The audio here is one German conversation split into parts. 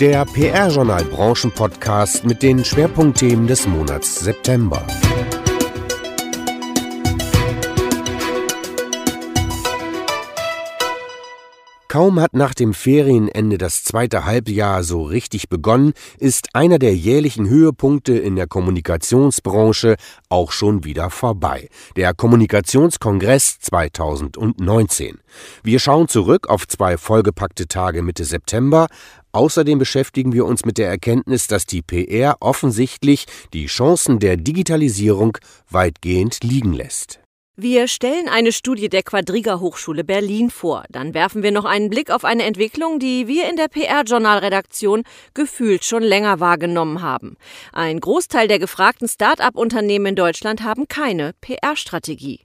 Der PR-Journal Branchenpodcast mit den Schwerpunktthemen des Monats September. Kaum hat nach dem Ferienende das zweite Halbjahr so richtig begonnen, ist einer der jährlichen Höhepunkte in der Kommunikationsbranche auch schon wieder vorbei. Der Kommunikationskongress 2019. Wir schauen zurück auf zwei vollgepackte Tage Mitte September. Außerdem beschäftigen wir uns mit der Erkenntnis, dass die PR offensichtlich die Chancen der Digitalisierung weitgehend liegen lässt. Wir stellen eine Studie der Quadriga Hochschule Berlin vor. Dann werfen wir noch einen Blick auf eine Entwicklung, die wir in der PR-Journalredaktion gefühlt schon länger wahrgenommen haben. Ein Großteil der gefragten Start-up-Unternehmen in Deutschland haben keine PR-Strategie.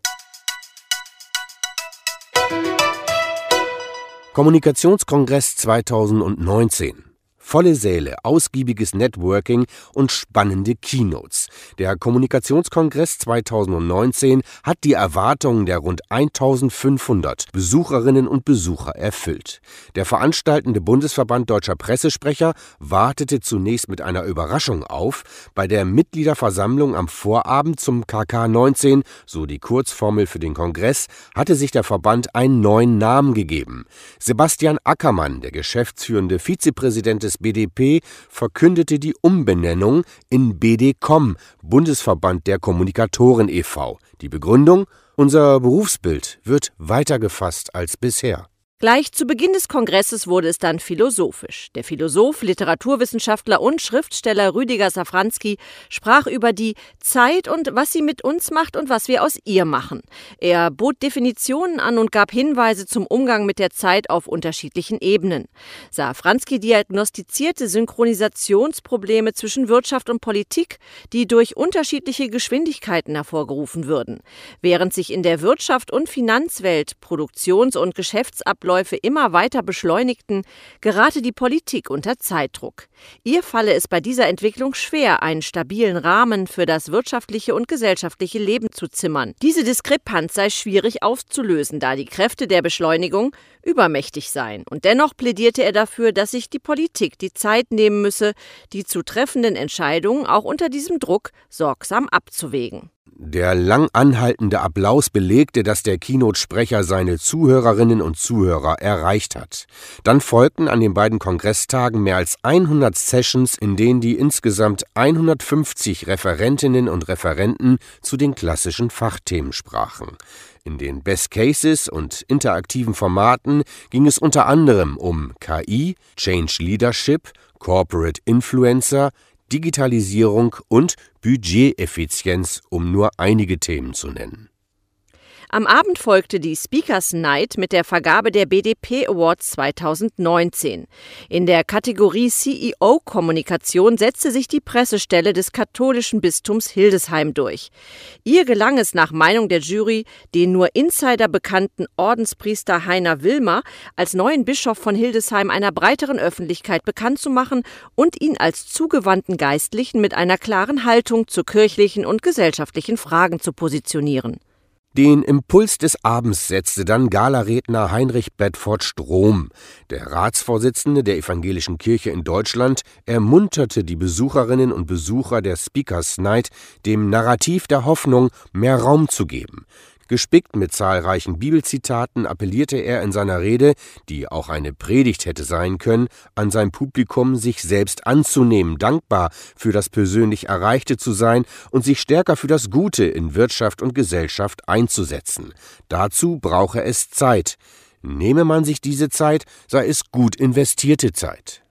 Kommunikationskongress 2019 Volle Säle, ausgiebiges Networking und spannende Keynotes. Der Kommunikationskongress 2019 hat die Erwartungen der rund 1500 Besucherinnen und Besucher erfüllt. Der veranstaltende Bundesverband Deutscher Pressesprecher wartete zunächst mit einer Überraschung auf. Bei der Mitgliederversammlung am Vorabend zum KK 19, so die Kurzformel für den Kongress, hatte sich der Verband einen neuen Namen gegeben. Sebastian Ackermann, der geschäftsführende Vizepräsident des BDP verkündete die Umbenennung in BDCom, Bundesverband der Kommunikatoren e.V. Die Begründung Unser Berufsbild wird weiter gefasst als bisher. Gleich zu Beginn des Kongresses wurde es dann philosophisch. Der Philosoph, Literaturwissenschaftler und Schriftsteller Rüdiger Safranski sprach über die Zeit und was sie mit uns macht und was wir aus ihr machen. Er bot Definitionen an und gab Hinweise zum Umgang mit der Zeit auf unterschiedlichen Ebenen. Safranski diagnostizierte Synchronisationsprobleme zwischen Wirtschaft und Politik, die durch unterschiedliche Geschwindigkeiten hervorgerufen würden. Während sich in der Wirtschaft und Finanzwelt Produktions- und Geschäftsabläufe Abläufe immer weiter beschleunigten, gerate die Politik unter Zeitdruck. Ihr falle es bei dieser Entwicklung schwer, einen stabilen Rahmen für das wirtschaftliche und gesellschaftliche Leben zu zimmern. Diese Diskrepanz sei schwierig aufzulösen, da die Kräfte der Beschleunigung übermächtig seien. Und dennoch plädierte er dafür, dass sich die Politik die Zeit nehmen müsse, die zu treffenden Entscheidungen auch unter diesem Druck sorgsam abzuwägen. Der lang anhaltende Applaus belegte, dass der Keynote-Sprecher seine Zuhörerinnen und Zuhörer erreicht hat. Dann folgten an den beiden Kongresstagen mehr als 100 Sessions, in denen die insgesamt 150 Referentinnen und Referenten zu den klassischen Fachthemen sprachen. In den Best Cases und interaktiven Formaten ging es unter anderem um KI, Change Leadership, Corporate Influencer, Digitalisierung und Budgeteffizienz, um nur einige Themen zu nennen am Abend folgte die Speakers Night mit der Vergabe der BDP Awards 2019. In der Kategorie CEO-Kommunikation setzte sich die Pressestelle des katholischen Bistums Hildesheim durch. Ihr gelang es nach Meinung der Jury, den nur Insider bekannten Ordenspriester Heiner Wilmer als neuen Bischof von Hildesheim einer breiteren Öffentlichkeit bekannt zu machen und ihn als zugewandten Geistlichen mit einer klaren Haltung zu kirchlichen und gesellschaftlichen Fragen zu positionieren. Den Impuls des Abends setzte dann Galaredner Heinrich Bedford Strom. Der Ratsvorsitzende der Evangelischen Kirche in Deutschland ermunterte die Besucherinnen und Besucher der Speakers Night, dem Narrativ der Hoffnung mehr Raum zu geben. Gespickt mit zahlreichen Bibelzitaten appellierte er in seiner Rede, die auch eine Predigt hätte sein können, an sein Publikum, sich selbst anzunehmen, dankbar für das persönlich Erreichte zu sein und sich stärker für das Gute in Wirtschaft und Gesellschaft einzusetzen. Dazu brauche es Zeit. Nehme man sich diese Zeit, sei es gut investierte Zeit.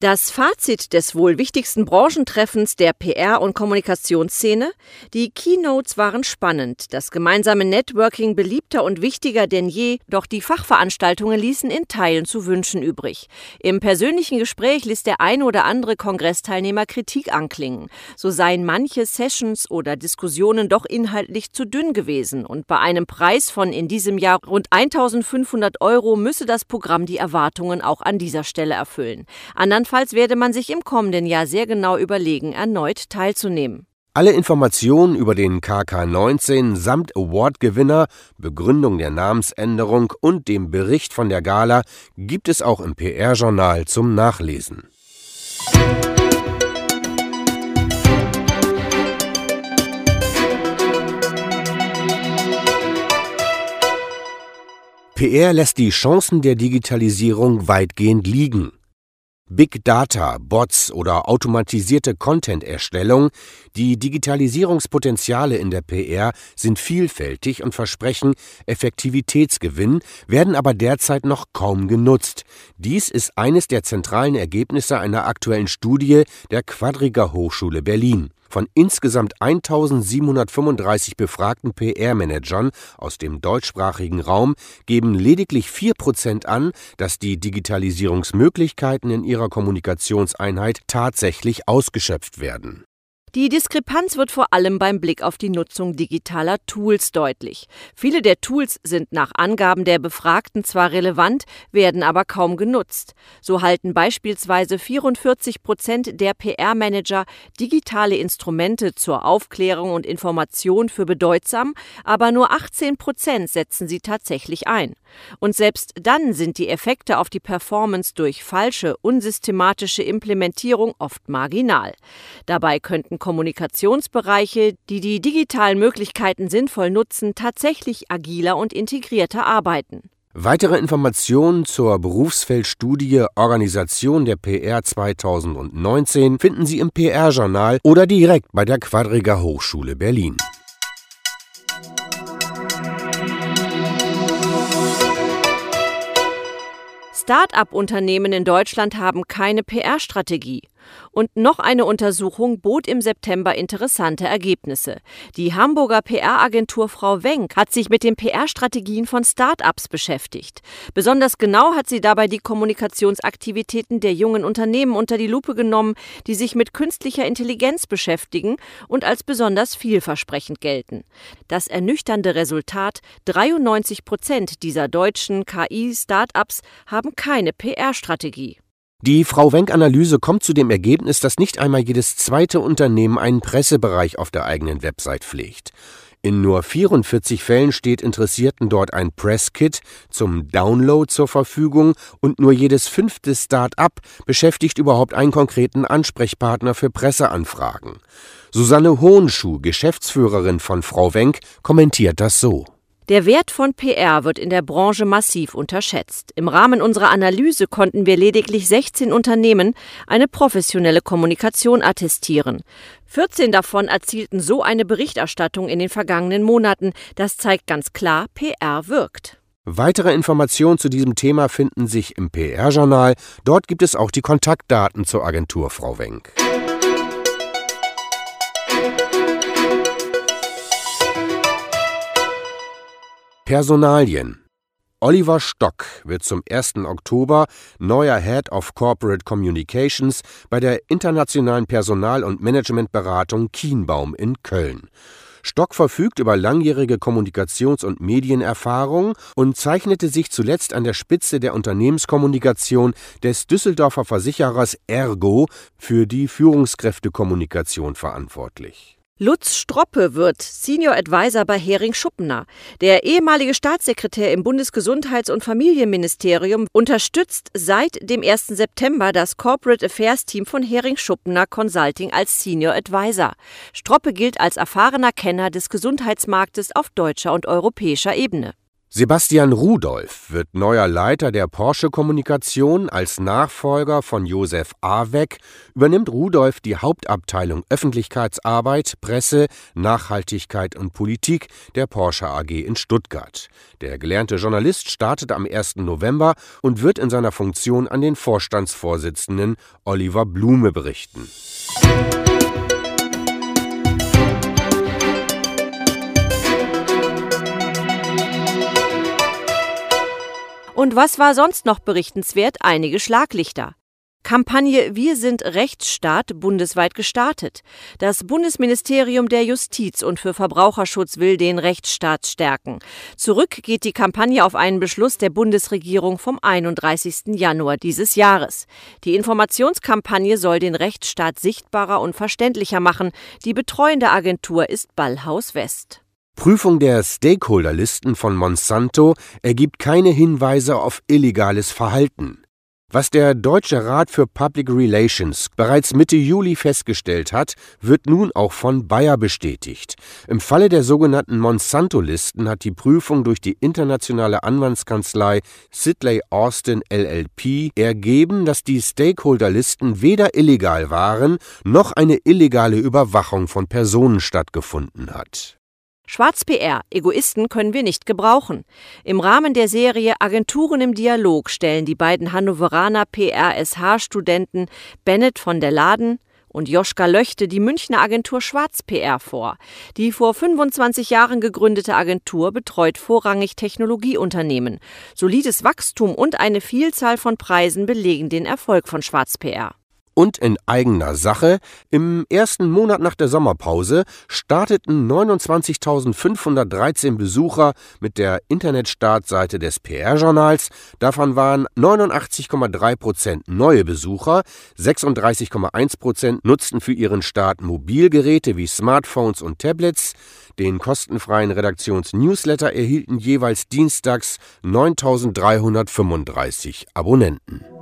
Das Fazit des wohl wichtigsten Branchentreffens der PR- und Kommunikationsszene? Die Keynotes waren spannend, das gemeinsame Networking beliebter und wichtiger denn je, doch die Fachveranstaltungen ließen in Teilen zu wünschen übrig. Im persönlichen Gespräch ließ der ein oder andere Kongressteilnehmer Kritik anklingen. So seien manche Sessions oder Diskussionen doch inhaltlich zu dünn gewesen und bei einem Preis von in diesem Jahr rund 1500 Euro müsse das Programm die Erwartungen auch an dieser Stelle erfüllen. Andern Andernfalls werde man sich im kommenden Jahr sehr genau überlegen, erneut teilzunehmen. Alle Informationen über den KK19 samt Awardgewinner, Begründung der Namensänderung und dem Bericht von der Gala gibt es auch im PR-Journal zum Nachlesen. PR lässt die Chancen der Digitalisierung weitgehend liegen. Big Data, Bots oder automatisierte Content-Erstellung, die Digitalisierungspotenziale in der PR sind vielfältig und versprechen Effektivitätsgewinn, werden aber derzeit noch kaum genutzt. Dies ist eines der zentralen Ergebnisse einer aktuellen Studie der Quadriga Hochschule Berlin. Von insgesamt 1735 befragten PR-Managern aus dem deutschsprachigen Raum geben lediglich 4 Prozent an, dass die Digitalisierungsmöglichkeiten in ihrer Kommunikationseinheit tatsächlich ausgeschöpft werden die Diskrepanz wird vor allem beim Blick auf die Nutzung digitaler Tools deutlich. Viele der Tools sind nach Angaben der Befragten zwar relevant, werden aber kaum genutzt. So halten beispielsweise 44 Prozent der PR-Manager digitale Instrumente zur Aufklärung und Information für bedeutsam, aber nur 18 Prozent setzen sie tatsächlich ein. Und selbst dann sind die Effekte auf die Performance durch falsche, unsystematische Implementierung oft marginal. Dabei könnten Kommunikationsbereiche, die die digitalen Möglichkeiten sinnvoll nutzen, tatsächlich agiler und integrierter arbeiten. Weitere Informationen zur Berufsfeldstudie Organisation der PR 2019 finden Sie im PR-Journal oder direkt bei der Quadriga Hochschule Berlin. Start-up-Unternehmen in Deutschland haben keine PR-Strategie. Und noch eine Untersuchung bot im September interessante Ergebnisse. Die Hamburger PR-Agentur Frau Wenk hat sich mit den PR-Strategien von Start-ups beschäftigt. Besonders genau hat sie dabei die Kommunikationsaktivitäten der jungen Unternehmen unter die Lupe genommen, die sich mit künstlicher Intelligenz beschäftigen und als besonders vielversprechend gelten. Das ernüchternde Resultat: 93 Prozent dieser deutschen KI-Start-ups haben keine PR-Strategie. Die Frau Wenk-Analyse kommt zu dem Ergebnis, dass nicht einmal jedes zweite Unternehmen einen Pressebereich auf der eigenen Website pflegt. In nur 44 Fällen steht Interessierten dort ein Presskit zum Download zur Verfügung und nur jedes fünfte Start-up beschäftigt überhaupt einen konkreten Ansprechpartner für Presseanfragen. Susanne Hohenschuh, Geschäftsführerin von Frau Wenk, kommentiert das so. Der Wert von PR wird in der Branche massiv unterschätzt. Im Rahmen unserer Analyse konnten wir lediglich 16 Unternehmen eine professionelle Kommunikation attestieren. 14 davon erzielten so eine Berichterstattung in den vergangenen Monaten. Das zeigt ganz klar, PR wirkt. Weitere Informationen zu diesem Thema finden sich im PR-Journal. Dort gibt es auch die Kontaktdaten zur Agentur Frau Wenk. Personalien Oliver Stock wird zum 1. Oktober neuer Head of Corporate Communications bei der internationalen Personal- und Managementberatung Kienbaum in Köln. Stock verfügt über langjährige Kommunikations- und Medienerfahrung und zeichnete sich zuletzt an der Spitze der Unternehmenskommunikation des Düsseldorfer Versicherers Ergo für die Führungskräftekommunikation verantwortlich. Lutz Stroppe wird Senior Advisor bei Hering Schuppener. Der ehemalige Staatssekretär im Bundesgesundheits- und Familienministerium unterstützt seit dem 1. September das Corporate Affairs Team von Hering Schuppener Consulting als Senior Advisor. Stroppe gilt als erfahrener Kenner des Gesundheitsmarktes auf deutscher und europäischer Ebene. Sebastian Rudolph wird neuer Leiter der Porsche-Kommunikation. Als Nachfolger von Josef Aweg übernimmt Rudolph die Hauptabteilung Öffentlichkeitsarbeit, Presse, Nachhaltigkeit und Politik der Porsche AG in Stuttgart. Der gelernte Journalist startet am 1. November und wird in seiner Funktion an den Vorstandsvorsitzenden Oliver Blume berichten. Und was war sonst noch berichtenswert? Einige Schlaglichter. Kampagne Wir sind Rechtsstaat bundesweit gestartet. Das Bundesministerium der Justiz und für Verbraucherschutz will den Rechtsstaat stärken. Zurück geht die Kampagne auf einen Beschluss der Bundesregierung vom 31. Januar dieses Jahres. Die Informationskampagne soll den Rechtsstaat sichtbarer und verständlicher machen. Die betreuende Agentur ist Ballhaus West. Prüfung der Stakeholderlisten von Monsanto ergibt keine Hinweise auf illegales Verhalten. Was der Deutsche Rat für Public Relations bereits Mitte Juli festgestellt hat, wird nun auch von Bayer bestätigt. Im Falle der sogenannten Monsanto-Listen hat die Prüfung durch die internationale Anwaltskanzlei Sidley Austin LLP ergeben, dass die Stakeholder-Listen weder illegal waren, noch eine illegale Überwachung von Personen stattgefunden hat. Schwarz-PR, Egoisten können wir nicht gebrauchen. Im Rahmen der Serie Agenturen im Dialog stellen die beiden Hannoveraner PRSH-Studenten Bennett von der Laden und Joschka Löchte die Münchner Agentur Schwarz-PR vor. Die vor 25 Jahren gegründete Agentur betreut vorrangig Technologieunternehmen. Solides Wachstum und eine Vielzahl von Preisen belegen den Erfolg von Schwarz-PR und in eigener Sache. Im ersten Monat nach der Sommerpause starteten 29.513 Besucher mit der Internetstartseite des PR-Journals. Davon waren 89,3 Prozent neue Besucher, 36,1 Prozent nutzten für ihren Start Mobilgeräte wie Smartphones und Tablets. Den kostenfreien Redaktionsnewsletter erhielten jeweils dienstags 9.335 Abonnenten.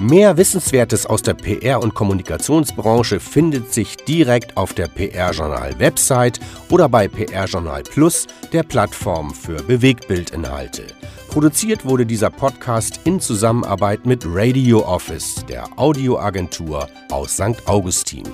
Mehr Wissenswertes aus der PR- und Kommunikationsbranche findet sich direkt auf der PR-Journal-Website oder bei PR-Journal Plus, der Plattform für Bewegtbildinhalte. Produziert wurde dieser Podcast in Zusammenarbeit mit Radio Office, der Audioagentur aus St. Augustin.